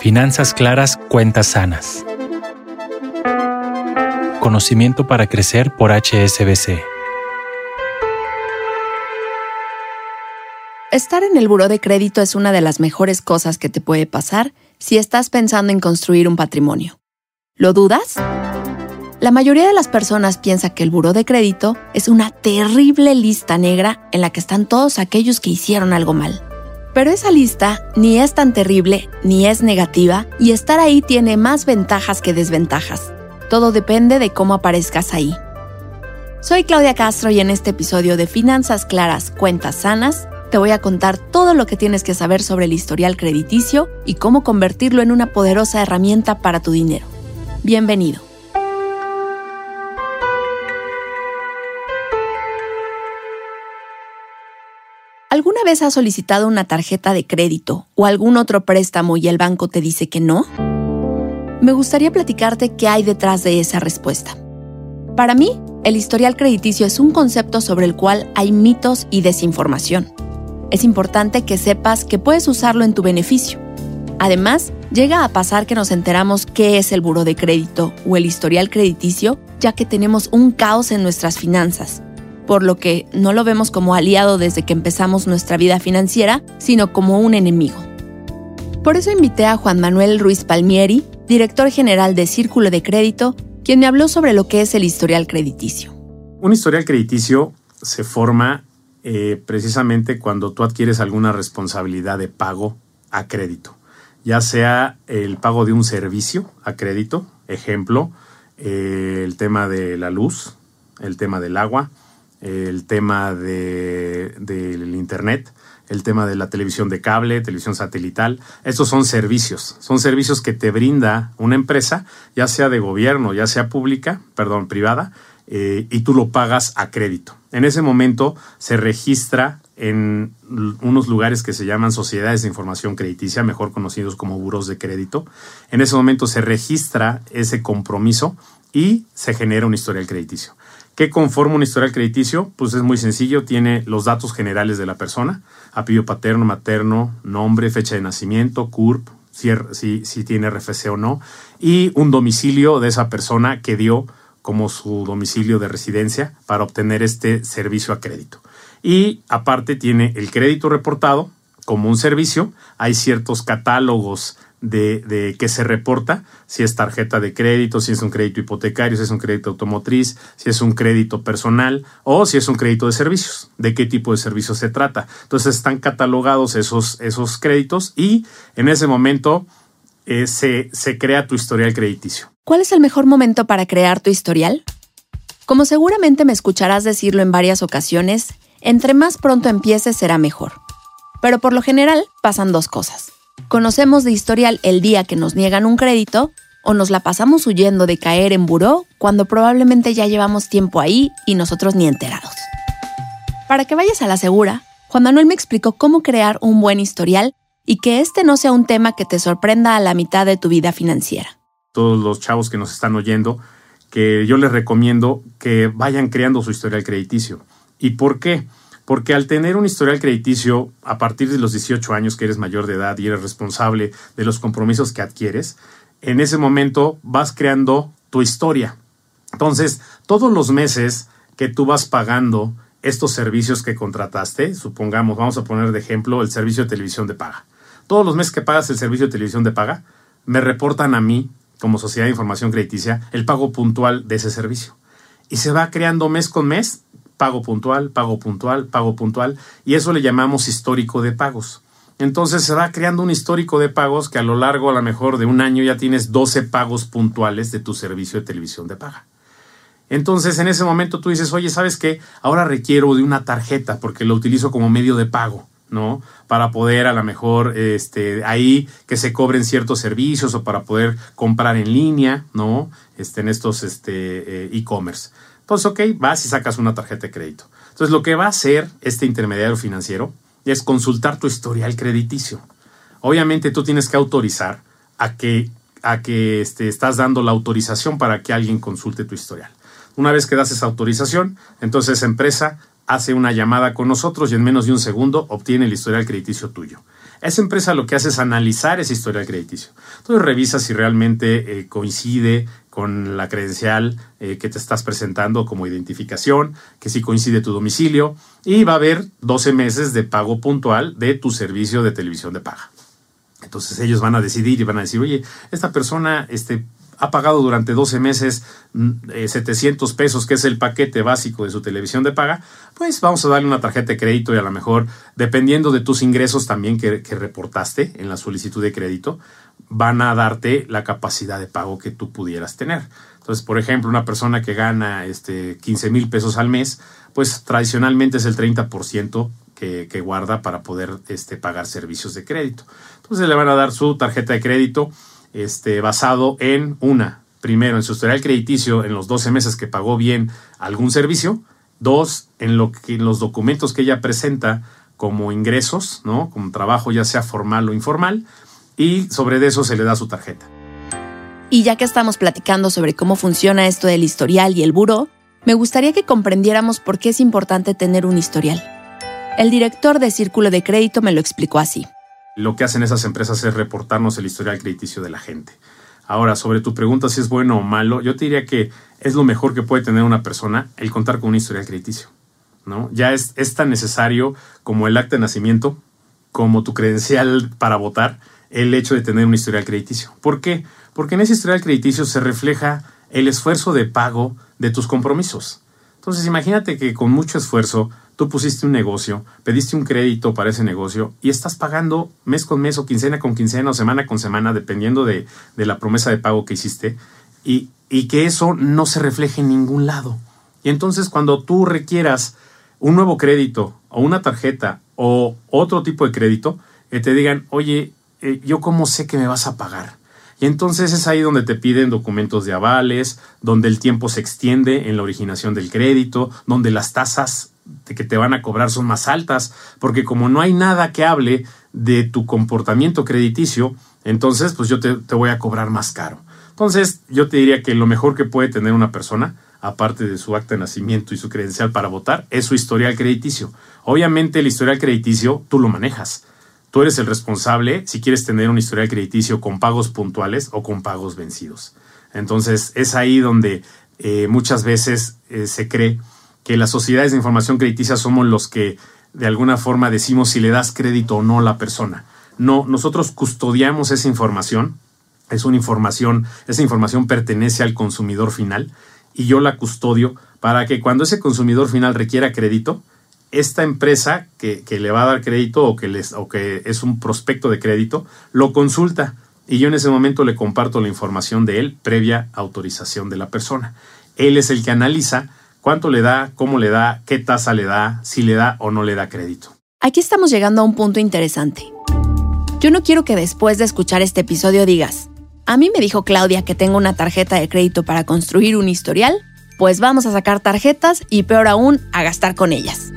Finanzas claras, cuentas sanas. Conocimiento para crecer por HSBC. Estar en el buró de crédito es una de las mejores cosas que te puede pasar si estás pensando en construir un patrimonio. ¿Lo dudas? La mayoría de las personas piensa que el buró de crédito es una terrible lista negra en la que están todos aquellos que hicieron algo mal. Pero esa lista ni es tan terrible ni es negativa y estar ahí tiene más ventajas que desventajas. Todo depende de cómo aparezcas ahí. Soy Claudia Castro y en este episodio de Finanzas Claras, Cuentas Sanas, te voy a contar todo lo que tienes que saber sobre el historial crediticio y cómo convertirlo en una poderosa herramienta para tu dinero. Bienvenido. ¿Alguna vez has solicitado una tarjeta de crédito o algún otro préstamo y el banco te dice que no? Me gustaría platicarte qué hay detrás de esa respuesta. Para mí, el historial crediticio es un concepto sobre el cual hay mitos y desinformación es importante que sepas que puedes usarlo en tu beneficio. Además, llega a pasar que nos enteramos qué es el buro de crédito o el historial crediticio, ya que tenemos un caos en nuestras finanzas, por lo que no lo vemos como aliado desde que empezamos nuestra vida financiera, sino como un enemigo. Por eso invité a Juan Manuel Ruiz Palmieri, director general de Círculo de Crédito, quien me habló sobre lo que es el historial crediticio. Un historial crediticio se forma eh, precisamente cuando tú adquieres alguna responsabilidad de pago a crédito, ya sea el pago de un servicio a crédito, ejemplo, eh, el tema de la luz, el tema del agua, el tema del internet, el tema de la televisión de cable, televisión satelital. Estos son servicios, son servicios que te brinda una empresa, ya sea de gobierno, ya sea pública, perdón, privada, eh, y tú lo pagas a crédito. En ese momento se registra en unos lugares que se llaman sociedades de información crediticia, mejor conocidos como buros de crédito. En ese momento se registra ese compromiso y se genera un historial crediticio. ¿Qué conforma un historial crediticio? Pues es muy sencillo, tiene los datos generales de la persona, apellido paterno, materno, nombre, fecha de nacimiento, CURP, si, si tiene RFC o no, y un domicilio de esa persona que dio como su domicilio de residencia para obtener este servicio a crédito. Y aparte tiene el crédito reportado como un servicio. Hay ciertos catálogos de, de se reporta, si es tarjeta de crédito, si es un crédito hipotecario, si es un crédito automotriz, si es un crédito personal o si es un crédito de servicios, de qué tipo de servicios se trata. Entonces están catalogados esos, esos créditos y en ese momento eh, se, se crea tu historial crediticio. ¿Cuál es el mejor momento para crear tu historial? Como seguramente me escucharás decirlo en varias ocasiones, entre más pronto empieces será mejor. Pero por lo general pasan dos cosas. Conocemos de historial el día que nos niegan un crédito o nos la pasamos huyendo de caer en buró cuando probablemente ya llevamos tiempo ahí y nosotros ni enterados. Para que vayas a la segura, Juan Manuel me explicó cómo crear un buen historial y que este no sea un tema que te sorprenda a la mitad de tu vida financiera todos los chavos que nos están oyendo, que yo les recomiendo que vayan creando su historial crediticio. ¿Y por qué? Porque al tener un historial crediticio a partir de los 18 años que eres mayor de edad y eres responsable de los compromisos que adquieres, en ese momento vas creando tu historia. Entonces, todos los meses que tú vas pagando estos servicios que contrataste, supongamos, vamos a poner de ejemplo el servicio de televisión de paga. Todos los meses que pagas el servicio de televisión de paga, me reportan a mí como Sociedad de Información Crediticia el pago puntual de ese servicio. Y se va creando mes con mes, pago puntual, pago puntual, pago puntual, y eso le llamamos histórico de pagos. Entonces se va creando un histórico de pagos que a lo largo, a lo mejor de un año, ya tienes 12 pagos puntuales de tu servicio de televisión de paga. Entonces en ese momento tú dices, oye, ¿sabes qué? Ahora requiero de una tarjeta porque lo utilizo como medio de pago. ¿no? Para poder a lo mejor este, ahí que se cobren ciertos servicios o para poder comprar en línea, ¿no? Este, en estos este, eh, e-commerce. Entonces, ok, vas y sacas una tarjeta de crédito. Entonces, lo que va a hacer este intermediario financiero es consultar tu historial crediticio. Obviamente, tú tienes que autorizar a que, a que este, estás dando la autorización para que alguien consulte tu historial. Una vez que das esa autorización, entonces esa empresa hace una llamada con nosotros y en menos de un segundo obtiene el historial crediticio tuyo. Esa empresa lo que hace es analizar ese historial crediticio. Entonces revisa si realmente eh, coincide con la credencial eh, que te estás presentando como identificación, que si coincide tu domicilio y va a haber 12 meses de pago puntual de tu servicio de televisión de paga. Entonces ellos van a decidir y van a decir, oye, esta persona este, ha pagado durante 12 meses 700 mm, eh, pesos, que es el paquete básico de su televisión de paga, pues vamos a darle una tarjeta de crédito y a lo mejor, dependiendo de tus ingresos también que, reportaste en la solicitud de crédito, van a darte la capacidad de pago que tú pudieras tener. Entonces, por ejemplo, una persona que gana este, 15 mil pesos al mes, pues tradicionalmente es el 30% que, que, guarda para poder este, pagar servicios de crédito. Entonces le van a dar su tarjeta de crédito este, basado en una, primero, en su historial crediticio en los 12 meses que pagó bien algún servicio, dos, en, lo que, en los documentos que ella presenta como ingresos, ¿no? Como trabajo ya sea formal o informal, y sobre eso se le da su tarjeta. Y ya que estamos platicando sobre cómo funciona esto del historial y el buro, me gustaría que comprendiéramos por qué es importante tener un historial. El director de Círculo de Crédito me lo explicó así lo que hacen esas empresas es reportarnos el historial crediticio de la gente. Ahora, sobre tu pregunta si es bueno o malo, yo te diría que es lo mejor que puede tener una persona el contar con un historial crediticio. ¿no? Ya es, es tan necesario como el acta de nacimiento, como tu credencial para votar, el hecho de tener un historial crediticio. ¿Por qué? Porque en ese historial crediticio se refleja el esfuerzo de pago de tus compromisos. Entonces, imagínate que con mucho esfuerzo tú pusiste un negocio, pediste un crédito para ese negocio y estás pagando mes con mes o quincena con quincena o semana con semana, dependiendo de, la promesa de pago que hiciste, y, y que eso no se refleje en ningún lado. Y entonces cuando tú requieras un nuevo crédito o una tarjeta o otro tipo de crédito, que te digan, oye, eh, yo cómo sé que me vas a pagar. Y entonces es ahí donde te piden documentos de avales, donde el tiempo se extiende en la originación del crédito, donde las tasas de que te van a cobrar son más altas, porque como no hay nada que hable de tu comportamiento crediticio, entonces pues yo te, voy a cobrar más caro. Entonces yo te diría que lo mejor que puede tener una persona, aparte de su acta de nacimiento y su credencial para votar, es su historial crediticio. Obviamente el historial crediticio tú lo manejas. Tú eres el responsable si quieres tener un historial crediticio con pagos puntuales o con pagos vencidos. Entonces es ahí donde eh, muchas veces eh, se cree que las sociedades de información crediticia somos los que de alguna forma decimos si le das crédito o no a la persona. No, nosotros custodiamos esa información, es una información, esa información pertenece al consumidor final y yo la custodio para que cuando ese consumidor final requiera crédito, esta empresa que, le va a dar crédito o que, les, o que es un prospecto de crédito, lo consulta y yo en ese momento le comparto la información de él previa autorización de la persona. Él es el que analiza cuánto le da, cómo le da, qué tasa le da, si le da o no le da crédito. Aquí estamos llegando a un punto interesante. Yo no quiero que después de escuchar este episodio digas, a mí me dijo Claudia que tengo una tarjeta de crédito para construir un historial, pues vamos a sacar tarjetas y peor aún, a gastar con ellas.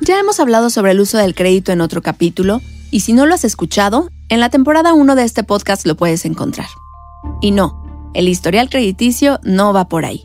Ya hemos hablado sobre el uso del crédito en otro capítulo, y si no lo has escuchado, en la temporada 1 de este podcast lo puedes encontrar. Y no, el historial crediticio no va por ahí.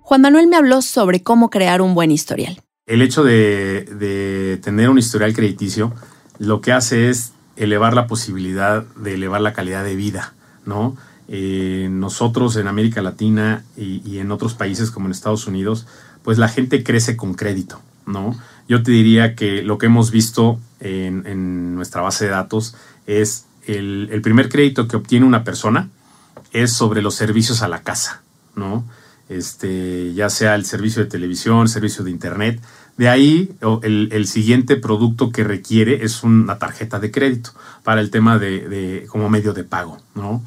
Juan Manuel me habló sobre cómo crear un buen historial. El hecho de, tener un historial crediticio lo que hace es elevar la posibilidad de elevar la calidad de vida, ¿no? Eh, nosotros en América Latina y, en otros países como en Estados Unidos, pues la gente crece con crédito, ¿no? Yo te diría que lo que hemos visto en, nuestra base de datos es el, el, primer crédito que obtiene una persona es sobre los servicios a la casa, ¿no? este, ya sea el servicio de televisión, servicio de internet. De ahí el, siguiente producto que requiere es una tarjeta de crédito para el tema de, como medio de pago, ¿no?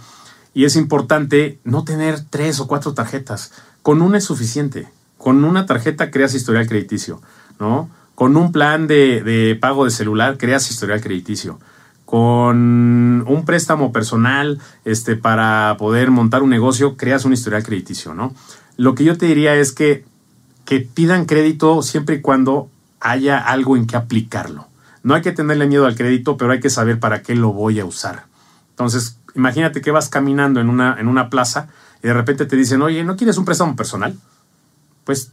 Y es importante no tener tres o cuatro tarjetas. Con una es suficiente. Con una tarjeta creas historial crediticio, ¿no? Con un plan de, pago de celular creas historial crediticio con un préstamo personal este, para poder montar un negocio, creas un historial crediticio, ¿no? Lo que yo te diría es que, que pidan crédito siempre y cuando haya algo en que aplicarlo. No hay que tenerle miedo al crédito, pero hay que saber para qué lo voy a usar. Entonces, imagínate que vas caminando en una, en una plaza y de repente te dicen, oye, ¿no quieres un préstamo personal? Pues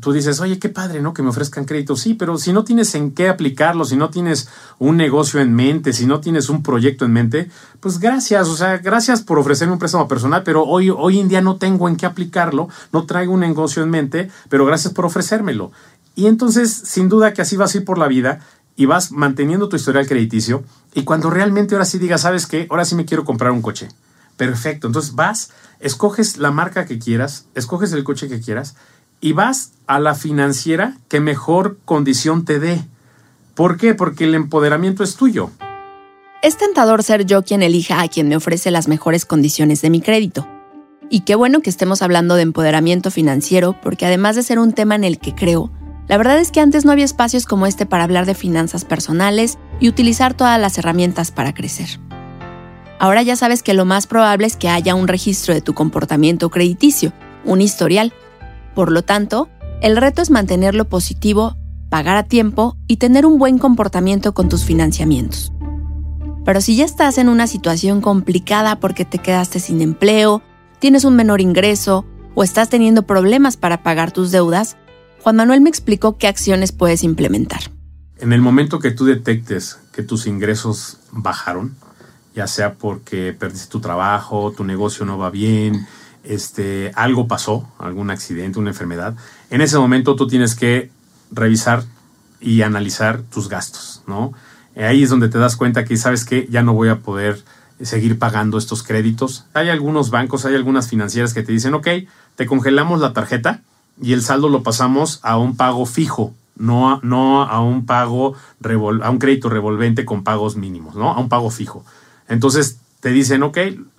tú dices, oye, qué padre, ¿no? Que me ofrezcan crédito. Sí, pero si no tienes en qué aplicarlo, si no tienes un negocio en mente, si no tienes un proyecto en mente, pues gracias, o sea, gracias por ofrecerme un préstamo personal, pero hoy, hoy en día no tengo en qué aplicarlo, no traigo un negocio en mente, pero gracias por ofrecérmelo. Y entonces, sin duda que así vas a ir por la vida y vas manteniendo tu historial crediticio y cuando realmente ahora sí digas, ¿sabes qué? Ahora sí me quiero comprar un coche. Perfecto, entonces vas, escoges la marca que quieras, escoges el coche que quieras y vas a la financiera que mejor condición te dé. ¿Por qué? Porque el empoderamiento es tuyo. Es tentador ser yo quien elija a quien me ofrece las mejores condiciones de mi crédito. Y qué bueno que estemos hablando de empoderamiento financiero, porque además de ser un tema en el que creo, la verdad es que antes no había espacios como este para hablar de finanzas personales y utilizar todas las herramientas para crecer. Ahora ya sabes que lo más probable es que haya un registro de tu comportamiento crediticio, un historial. Por lo tanto, el reto es mantenerlo positivo, pagar a tiempo y tener un buen comportamiento con tus financiamientos. Pero si ya estás en una situación complicada porque te quedaste sin empleo, tienes un menor ingreso o estás teniendo problemas para pagar tus deudas, Juan Manuel me explicó qué acciones puedes implementar. En el momento que tú detectes que tus ingresos bajaron, ya sea porque perdiste tu trabajo, tu negocio no va bien, este, algo pasó, algún accidente, una enfermedad, en ese momento tú tienes que revisar y analizar tus gastos, ¿no? Ahí es donde te das cuenta que sabes que ya no voy a poder seguir pagando estos créditos. Hay algunos bancos, hay algunas financieras que te dicen, ok, te congelamos la tarjeta, y el saldo lo pasamos a un pago fijo, no a, no a un pago, a un crédito revolvente con pagos mínimos, ¿no? A un pago fijo. Entonces te dicen, ok,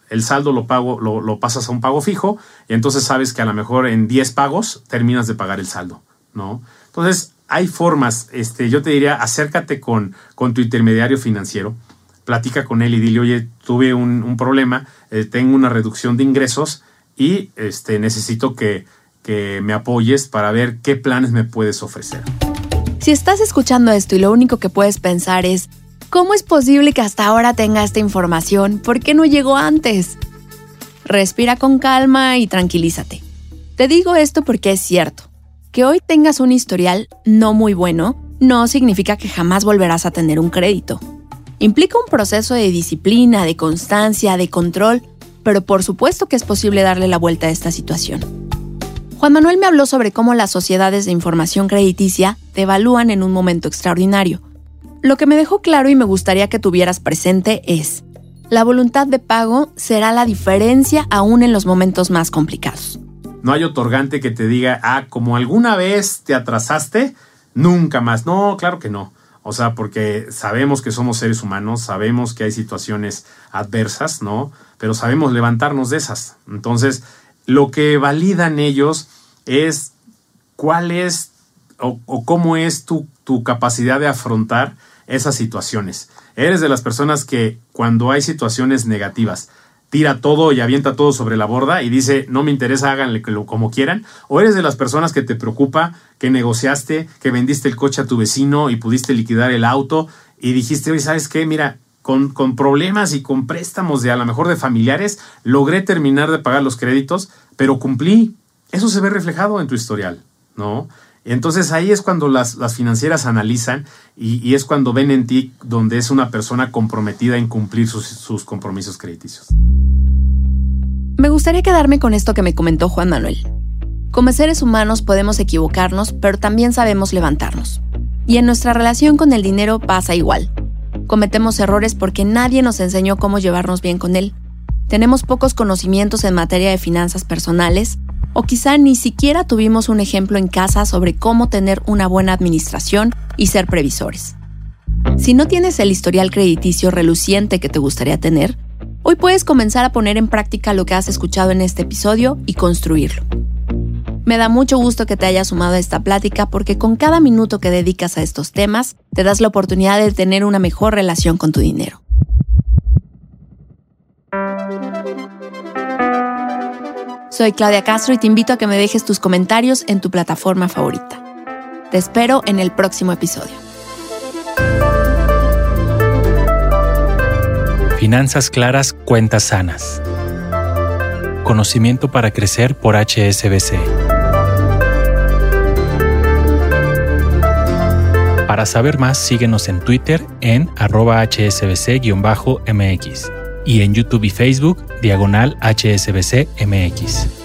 el saldo lo, pago, lo, pasas a un pago fijo y entonces sabes que a lo mejor en 10 pagos terminas de pagar el saldo, ¿no? Entonces hay formas, este, yo te diría, acércate con, con tu intermediario financiero, platica con él y dile, oye, tuve un, problema, eh, tengo una reducción de ingresos y este, necesito que que me apoyes para ver qué planes me puedes ofrecer. Si estás escuchando esto y lo único que puedes pensar es, ¿cómo es posible que hasta ahora tenga esta información? ¿Por qué no llegó antes? Respira con calma y tranquilízate. Te digo esto porque es cierto. Que hoy tengas un historial no muy bueno no significa que jamás volverás a tener un crédito. Implica un proceso de disciplina, de constancia, de control, pero por supuesto que es posible darle la vuelta a esta situación. Juan Manuel me habló sobre cómo las sociedades de información crediticia te evalúan en un momento extraordinario. Lo que me dejó claro y me gustaría que tuvieras presente es, la voluntad de pago será la diferencia aún en los momentos más complicados. No hay otorgante que te diga, ah, como alguna vez te atrasaste, nunca más. No, claro que no. O sea, porque sabemos que somos seres humanos, sabemos que hay situaciones adversas, ¿no? Pero sabemos levantarnos de esas. Entonces, lo que validan ellos es cuál es o, cómo es tu, tu, capacidad de afrontar esas situaciones. Eres de las personas que cuando hay situaciones negativas tira todo y avienta todo sobre la borda y dice no me interesa, háganle como quieran. O eres de las personas que te preocupa que negociaste, que vendiste el coche a tu vecino y pudiste liquidar el auto y dijiste, oye, ¿sabes qué? Mira, con, con, problemas y con préstamos de a lo mejor de familiares, logré terminar de pagar los créditos, pero cumplí eso se ve reflejado en tu historial, ¿no? Entonces ahí es cuando las, financieras analizan y, es cuando ven en ti donde es una persona comprometida en cumplir sus, sus compromisos crediticios. Me gustaría quedarme con esto que me comentó Juan Manuel. Como seres humanos podemos equivocarnos, pero también sabemos levantarnos. Y en nuestra relación con el dinero pasa igual. Cometemos errores porque nadie nos enseñó cómo llevarnos bien con él. Tenemos pocos conocimientos en materia de finanzas personales o quizá ni siquiera tuvimos un ejemplo en casa sobre cómo tener una buena administración y ser previsores. Si no tienes el historial crediticio reluciente que te gustaría tener, hoy puedes comenzar a poner en práctica lo que has escuchado en este episodio y construirlo. Me da mucho gusto que te hayas sumado a esta plática porque con cada minuto que dedicas a estos temas, te das la oportunidad de tener una mejor relación con tu dinero. Soy Claudia Castro y te invito a que me dejes tus comentarios en tu plataforma favorita. Te espero en el próximo episodio. Finanzas claras, cuentas sanas. Conocimiento para crecer por HSBC. Para saber más, síguenos en Twitter en arroba hsbc-mx y en YouTube y Facebook diagonal hsbc-mx.